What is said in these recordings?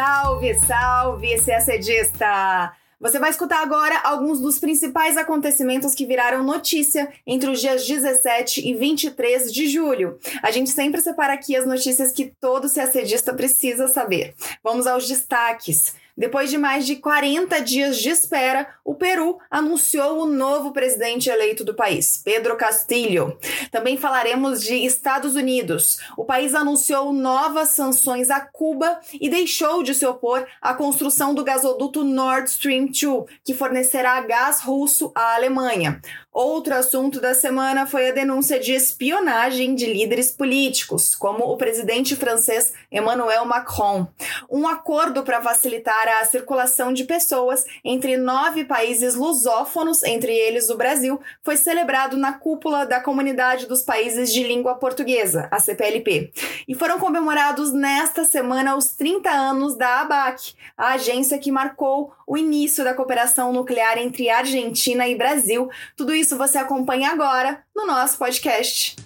Salve, salve, CACDista! Você vai escutar agora alguns dos principais acontecimentos que viraram notícia entre os dias 17 e 23 de julho. A gente sempre separa aqui as notícias que todo CACDista precisa saber. Vamos aos destaques. Depois de mais de 40 dias de espera, o Peru anunciou o novo presidente eleito do país, Pedro Castillo. Também falaremos de Estados Unidos. O país anunciou novas sanções a Cuba e deixou de se opor à construção do gasoduto Nord Stream 2, que fornecerá gás russo à Alemanha. Outro assunto da semana foi a denúncia de espionagem de líderes políticos, como o presidente francês Emmanuel Macron. Um acordo para facilitar a circulação de pessoas entre nove países lusófonos, entre eles o Brasil, foi celebrado na cúpula da Comunidade dos Países de Língua Portuguesa, a CPLP. E foram comemorados nesta semana os 30 anos da ABAC, a agência que marcou o início da cooperação nuclear entre Argentina e Brasil. Tudo isso você acompanha agora no nosso podcast.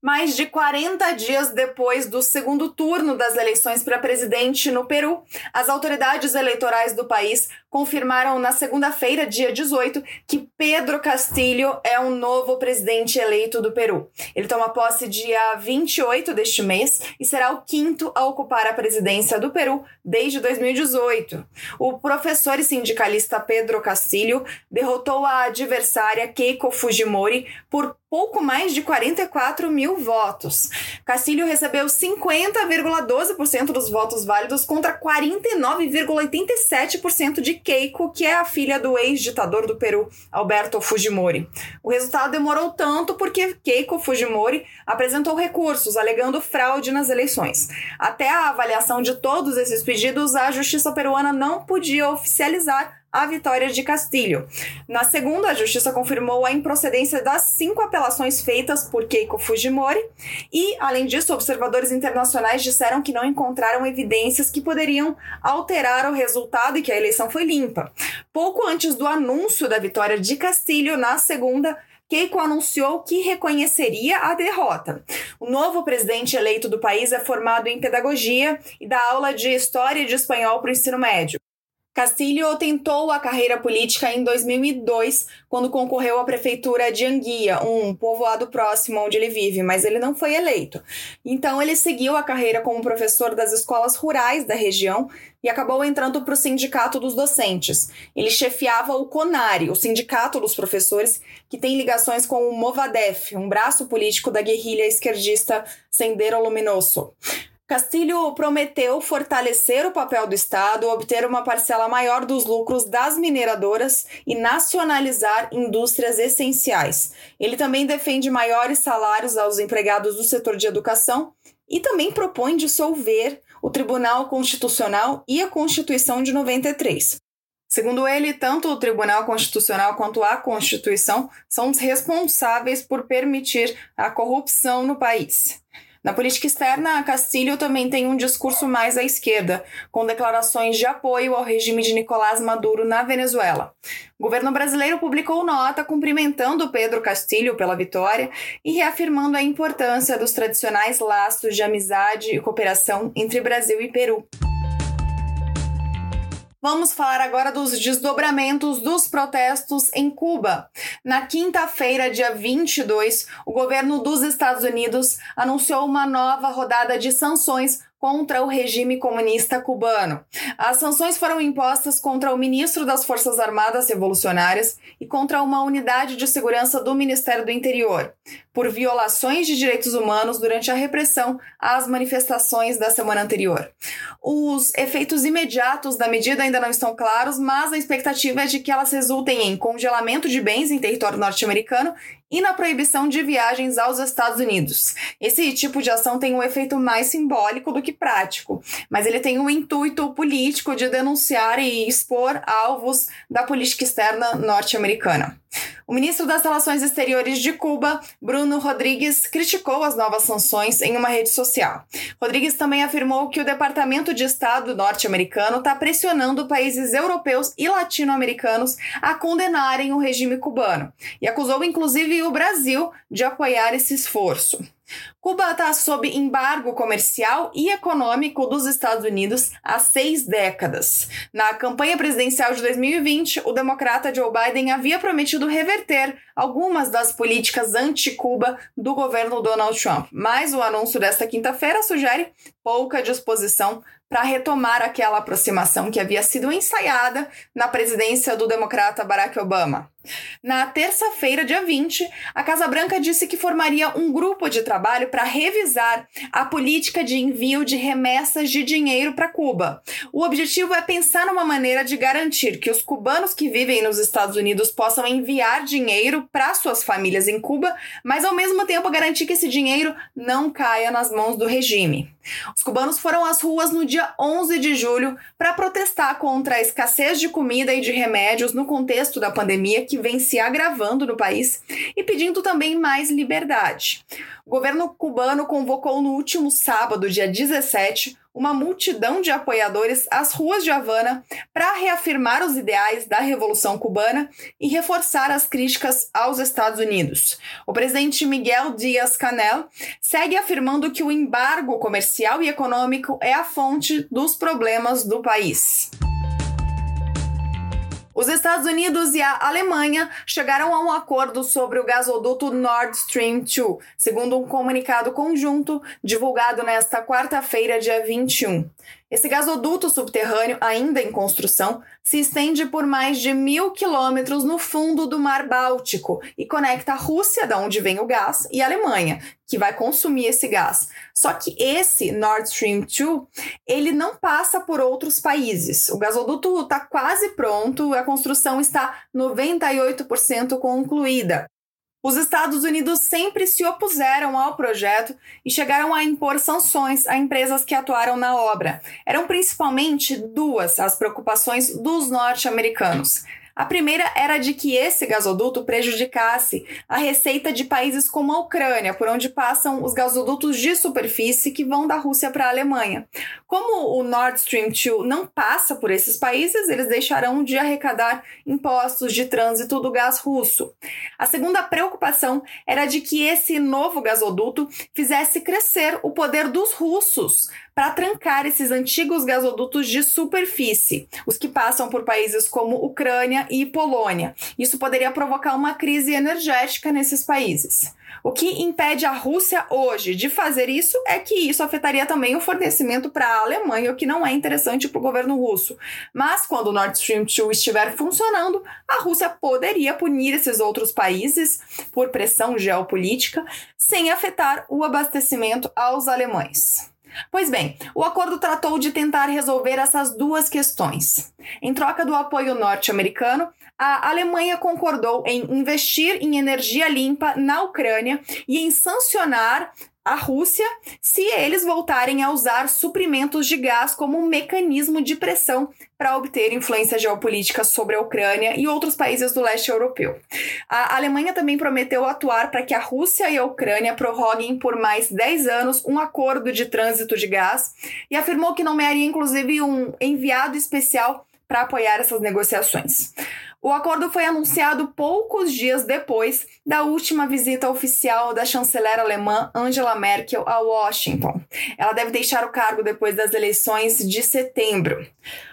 Mais de 40 dias depois do segundo turno das eleições para presidente no Peru, as autoridades eleitorais do país confirmaram na segunda-feira, dia 18, que Pedro Castillo é o novo presidente eleito do Peru. Ele toma posse dia 28 deste mês e será o quinto a ocupar a presidência do Peru desde 2018. O professor e sindicalista Pedro Castillo derrotou a adversária Keiko Fujimori por pouco mais de 44 mil votos. Castilho recebeu 50,12% dos votos válidos contra 49,87% de Keiko, que é a filha do ex-ditador do Peru, Alberto Fujimori. O resultado demorou tanto porque Keiko Fujimori apresentou recursos alegando fraude nas eleições. Até a avaliação de todos esses pedidos, a justiça peruana não podia oficializar a vitória de Castilho. Na segunda, a justiça confirmou a improcedência das cinco apelações feitas por Keiko Fujimori e, além disso, observadores internacionais disseram que não encontraram evidências que poderiam alterar o resultado e que a eleição foi limpa. Pouco antes do anúncio da vitória de Castilho, na segunda, Keiko anunciou que reconheceria a derrota. O novo presidente eleito do país é formado em pedagogia e dá aula de história e de espanhol para o ensino médio. Castilho tentou a carreira política em 2002, quando concorreu à prefeitura de Anguia, um povoado próximo onde ele vive, mas ele não foi eleito. Então ele seguiu a carreira como professor das escolas rurais da região e acabou entrando para o sindicato dos docentes. Ele chefiava o CONARE, o sindicato dos professores, que tem ligações com o Movadef, um braço político da guerrilha esquerdista Sendero Luminoso. Castilho prometeu fortalecer o papel do Estado, obter uma parcela maior dos lucros das mineradoras e nacionalizar indústrias essenciais. Ele também defende maiores salários aos empregados do setor de educação e também propõe dissolver o Tribunal Constitucional e a Constituição de 93. Segundo ele, tanto o Tribunal Constitucional quanto a Constituição são os responsáveis por permitir a corrupção no país. Na política externa, Castilho também tem um discurso mais à esquerda, com declarações de apoio ao regime de Nicolás Maduro na Venezuela. O governo brasileiro publicou nota cumprimentando Pedro Castilho pela vitória e reafirmando a importância dos tradicionais laços de amizade e cooperação entre Brasil e Peru. Vamos falar agora dos desdobramentos dos protestos em Cuba. Na quinta-feira, dia 22, o governo dos Estados Unidos anunciou uma nova rodada de sanções contra o regime comunista cubano. As sanções foram impostas contra o ministro das Forças Armadas Revolucionárias e contra uma unidade de segurança do Ministério do Interior, por violações de direitos humanos durante a repressão às manifestações da semana anterior. Os efeitos imediatos da medida ainda não estão claros, mas a expectativa é de que elas resultem em congelamento de bens em território norte-americano e na proibição de viagens aos Estados Unidos. Esse tipo de ação tem um efeito mais simbólico do que prático, mas ele tem um intuito político de denunciar e expor alvos da política externa norte-americana. O ministro das Relações Exteriores de Cuba, Bruno Rodrigues, criticou as novas sanções em uma rede social. Rodrigues também afirmou que o Departamento de Estado norte-americano está pressionando países europeus e latino-americanos a condenarem o regime cubano e acusou inclusive o Brasil de apoiar esse esforço. Cuba está sob embargo comercial e econômico dos Estados Unidos há seis décadas. Na campanha presidencial de 2020, o democrata Joe Biden havia prometido reverter algumas das políticas anti-Cuba do governo Donald Trump, mas o anúncio desta quinta-feira sugere pouca disposição para retomar aquela aproximação que havia sido ensaiada na presidência do democrata Barack Obama. Na terça-feira, dia 20, a Casa Branca disse que formaria um grupo de trabalho para revisar a política de envio de remessas de dinheiro para Cuba. O objetivo é pensar numa maneira de garantir que os cubanos que vivem nos Estados Unidos possam enviar dinheiro para suas famílias em Cuba, mas ao mesmo tempo garantir que esse dinheiro não caia nas mãos do regime. Os cubanos foram às ruas no dia 11 de julho para protestar contra a escassez de comida e de remédios no contexto da pandemia que vem se agravando no país e pedindo também mais liberdade. O governo cubano convocou no último sábado, dia 17, uma multidão de apoiadores às ruas de Havana para reafirmar os ideais da Revolução Cubana e reforçar as críticas aos Estados Unidos. O presidente Miguel Díaz-Canel segue afirmando que o embargo comercial e econômico é a fonte dos problemas do país. Os Estados Unidos e a Alemanha chegaram a um acordo sobre o gasoduto Nord Stream 2, segundo um comunicado conjunto divulgado nesta quarta-feira, dia 21. Esse gasoduto subterrâneo, ainda em construção, se estende por mais de mil quilômetros no fundo do Mar Báltico e conecta a Rússia, da onde vem o gás, e a Alemanha, que vai consumir esse gás. Só que esse Nord Stream 2, ele não passa por outros países. O gasoduto está quase pronto, a construção está 98% concluída. Os Estados Unidos sempre se opuseram ao projeto e chegaram a impor sanções a empresas que atuaram na obra. Eram principalmente duas as preocupações dos norte-americanos: a primeira era de que esse gasoduto prejudicasse a receita de países como a Ucrânia, por onde passam os gasodutos de superfície que vão da Rússia para a Alemanha. Como o Nord Stream 2 não passa por esses países, eles deixarão de arrecadar impostos de trânsito do gás russo. A segunda preocupação era de que esse novo gasoduto fizesse crescer o poder dos russos para trancar esses antigos gasodutos de superfície, os que passam por países como Ucrânia e Polônia. Isso poderia provocar uma crise energética nesses países. O que impede a Rússia hoje de fazer isso é que isso afetaria também o fornecimento para a Alemanha, o que não é interessante para o governo russo. Mas quando o Nord Stream 2 estiver funcionando, a Rússia poderia punir esses outros países por pressão geopolítica, sem afetar o abastecimento aos alemães. Pois bem, o acordo tratou de tentar resolver essas duas questões. Em troca do apoio norte-americano, a Alemanha concordou em investir em energia limpa na Ucrânia e em sancionar a Rússia se eles voltarem a usar suprimentos de gás como um mecanismo de pressão para obter influência geopolítica sobre a Ucrânia e outros países do leste europeu. A Alemanha também prometeu atuar para que a Rússia e a Ucrânia prorroguem por mais 10 anos um acordo de trânsito de gás e afirmou que nomearia inclusive um enviado especial para apoiar essas negociações. O acordo foi anunciado poucos dias depois da última visita oficial da chanceler alemã Angela Merkel a Washington. Ela deve deixar o cargo depois das eleições de setembro.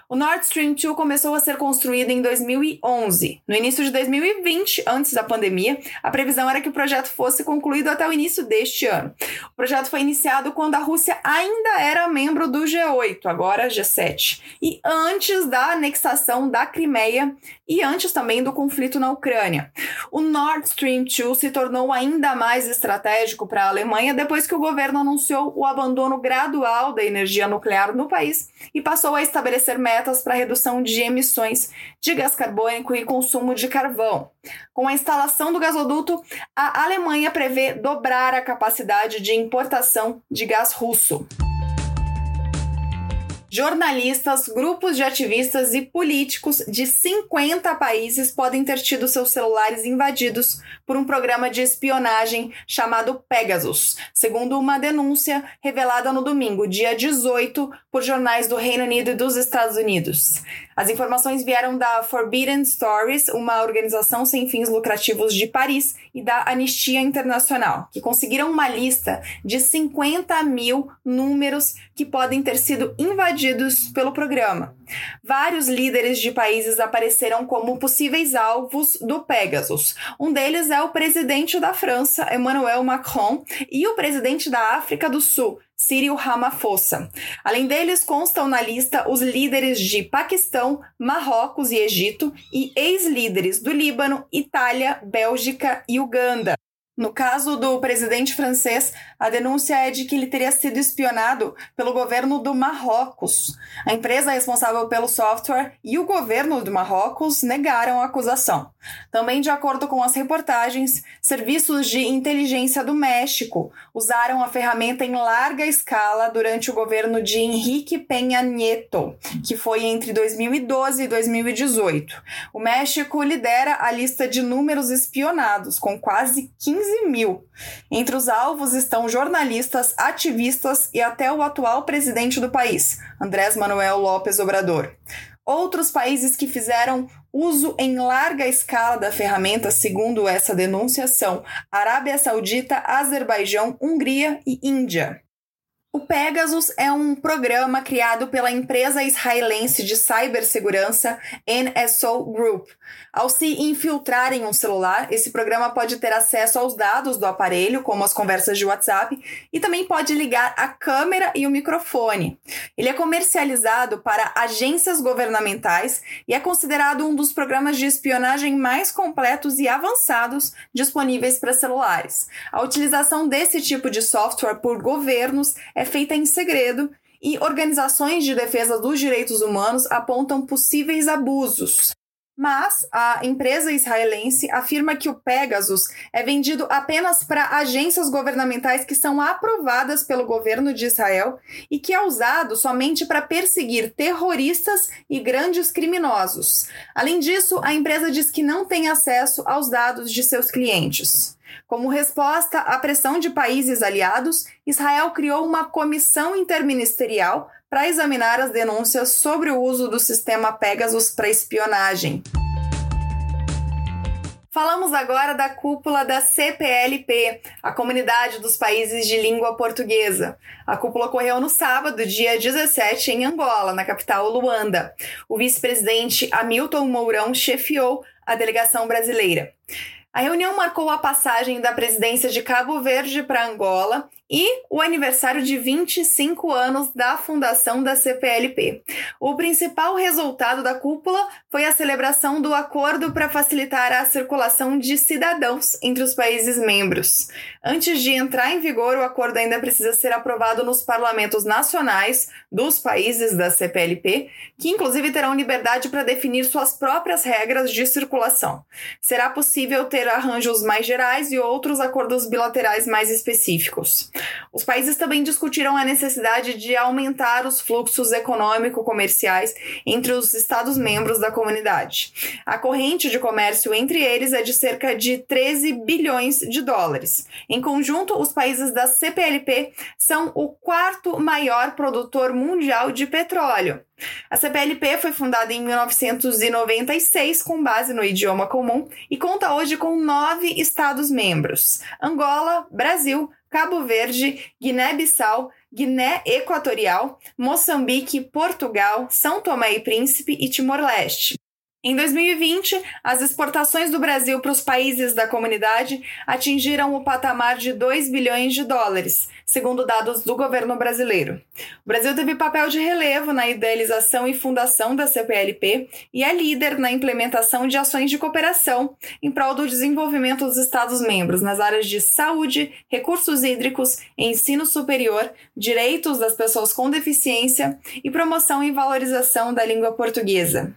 O Nord Stream 2 começou a ser construído em 2011. No início de 2020, antes da pandemia, a previsão era que o projeto fosse concluído até o início deste ano. O projeto foi iniciado quando a Rússia ainda era membro do G8, agora G7, e antes da anexação da Crimeia e antes também do conflito na Ucrânia. O Nord Stream 2 se tornou ainda mais estratégico para a Alemanha depois que o governo anunciou o abandono gradual da energia nuclear no país e passou a estabelecer metas para redução de emissões de gás carbônico e consumo de carvão. Com a instalação do gasoduto, a Alemanha prevê dobrar a capacidade de importação de gás russo. Jornalistas, grupos de ativistas e políticos de 50 países podem ter tido seus celulares invadidos por um programa de espionagem chamado Pegasus, segundo uma denúncia revelada no domingo, dia 18, por jornais do Reino Unido e dos Estados Unidos. As informações vieram da Forbidden Stories, uma organização sem fins lucrativos de Paris, e da Anistia Internacional, que conseguiram uma lista de 50 mil números que podem ter sido invadidos pelo programa. Vários líderes de países apareceram como possíveis alvos do Pegasus. Um deles é o presidente da França, Emmanuel Macron, e o presidente da África do Sul, Cyril Ramaphosa. Além deles, constam na lista os líderes de Paquistão, Marrocos e Egito e ex-líderes do Líbano, Itália, Bélgica e Uganda. No caso do presidente francês, a denúncia é de que ele teria sido espionado pelo governo do Marrocos. A empresa responsável pelo software e o governo do Marrocos negaram a acusação. Também, de acordo com as reportagens, serviços de inteligência do México usaram a ferramenta em larga escala durante o governo de Henrique Peña Nieto, que foi entre 2012 e 2018. O México lidera a lista de números espionados, com quase 15 15 mil. Entre os alvos estão jornalistas, ativistas e até o atual presidente do país, Andrés Manuel López Obrador. Outros países que fizeram uso em larga escala da ferramenta, segundo essa denúncia, são Arábia Saudita, Azerbaijão, Hungria e Índia. O Pegasus é um programa criado pela empresa israelense de cibersegurança NSO Group. Ao se infiltrar em um celular, esse programa pode ter acesso aos dados do aparelho, como as conversas de WhatsApp, e também pode ligar a câmera e o microfone. Ele é comercializado para agências governamentais e é considerado um dos programas de espionagem mais completos e avançados disponíveis para celulares. A utilização desse tipo de software por governos é feita em segredo e organizações de defesa dos direitos humanos apontam possíveis abusos. Mas a empresa israelense afirma que o Pegasus é vendido apenas para agências governamentais que são aprovadas pelo governo de Israel e que é usado somente para perseguir terroristas e grandes criminosos. Além disso, a empresa diz que não tem acesso aos dados de seus clientes. Como resposta à pressão de países aliados, Israel criou uma comissão interministerial para examinar as denúncias sobre o uso do sistema Pegasus para espionagem. Falamos agora da cúpula da CPLP, a Comunidade dos Países de Língua Portuguesa. A cúpula ocorreu no sábado, dia 17, em Angola, na capital Luanda. O vice-presidente Hamilton Mourão chefiou a delegação brasileira. A reunião marcou a passagem da presidência de Cabo Verde para Angola e o aniversário de 25 anos da fundação da CPLP. O principal resultado da cúpula foi a celebração do acordo para facilitar a circulação de cidadãos entre os países membros. Antes de entrar em vigor, o acordo ainda precisa ser aprovado nos parlamentos nacionais dos países da CPLP, que inclusive terão liberdade para definir suas próprias regras de circulação. Será possível ter arranjos mais gerais e outros acordos bilaterais mais específicos. Os países também discutiram a necessidade de aumentar os fluxos econômico-comerciais entre os Estados-membros da comunidade. A corrente de comércio entre eles é de cerca de 13 bilhões de dólares. Em conjunto, os países da CPLP são o quarto maior produtor mundial de petróleo. A CPLP foi fundada em 1996 com base no idioma comum e conta hoje com nove Estados-membros: Angola, Brasil, Cabo Verde, Guiné-Bissau, Guiné Equatorial, Moçambique, Portugal, São Tomé e Príncipe e Timor-Leste. Em 2020, as exportações do Brasil para os países da comunidade atingiram o patamar de 2 bilhões de dólares, segundo dados do governo brasileiro. O Brasil teve papel de relevo na idealização e fundação da CPLP e é líder na implementação de ações de cooperação em prol do desenvolvimento dos Estados-membros nas áreas de saúde, recursos hídricos, ensino superior, direitos das pessoas com deficiência e promoção e valorização da língua portuguesa.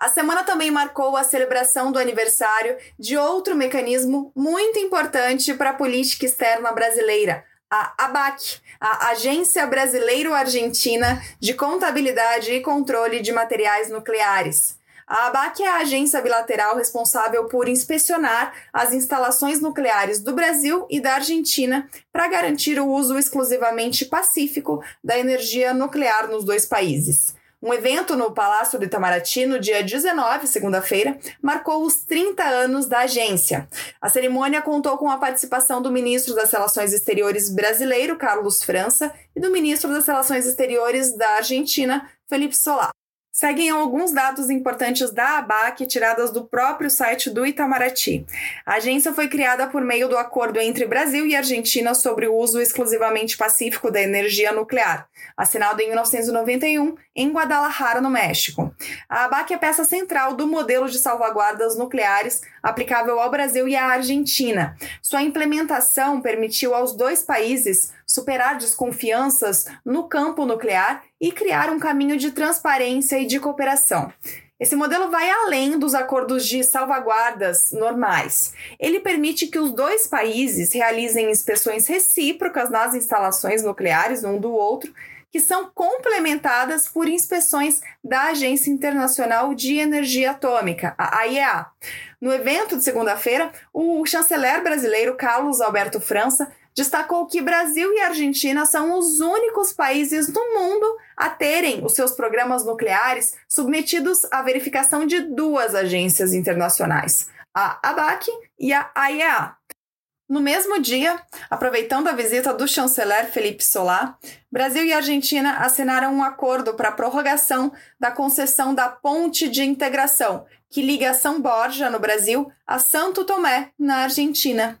A semana também marcou a celebração do aniversário de outro mecanismo muito importante para a política externa brasileira, a ABAC, a Agência Brasileiro-Argentina de Contabilidade e Controle de Materiais Nucleares. A ABAC é a agência bilateral responsável por inspecionar as instalações nucleares do Brasil e da Argentina para garantir o uso exclusivamente pacífico da energia nuclear nos dois países. Um evento no Palácio do Itamaraty no dia 19, segunda-feira, marcou os 30 anos da agência. A cerimônia contou com a participação do ministro das Relações Exteriores brasileiro, Carlos França, e do ministro das Relações Exteriores da Argentina, Felipe Solá. Seguem alguns dados importantes da ABAC tiradas do próprio site do Itamaraty. A agência foi criada por meio do acordo entre Brasil e Argentina sobre o uso exclusivamente pacífico da energia nuclear, assinado em 1991 em Guadalajara, no México. A ABAC é peça central do modelo de salvaguardas nucleares aplicável ao Brasil e à Argentina. Sua implementação permitiu aos dois países superar desconfianças no campo nuclear e criar um caminho de transparência e de cooperação. Esse modelo vai além dos acordos de salvaguardas normais. Ele permite que os dois países realizem inspeções recíprocas nas instalações nucleares um do outro, que são complementadas por inspeções da Agência Internacional de Energia Atômica, a AIEA. No evento de segunda-feira, o chanceler brasileiro Carlos Alberto França destacou que Brasil e Argentina são os únicos países do mundo a terem os seus programas nucleares submetidos à verificação de duas agências internacionais, a ABAC e a AIEA. No mesmo dia, aproveitando a visita do chanceler Felipe Solá, Brasil e Argentina assinaram um acordo para a prorrogação da concessão da ponte de integração que liga São Borja, no Brasil, a Santo Tomé, na Argentina.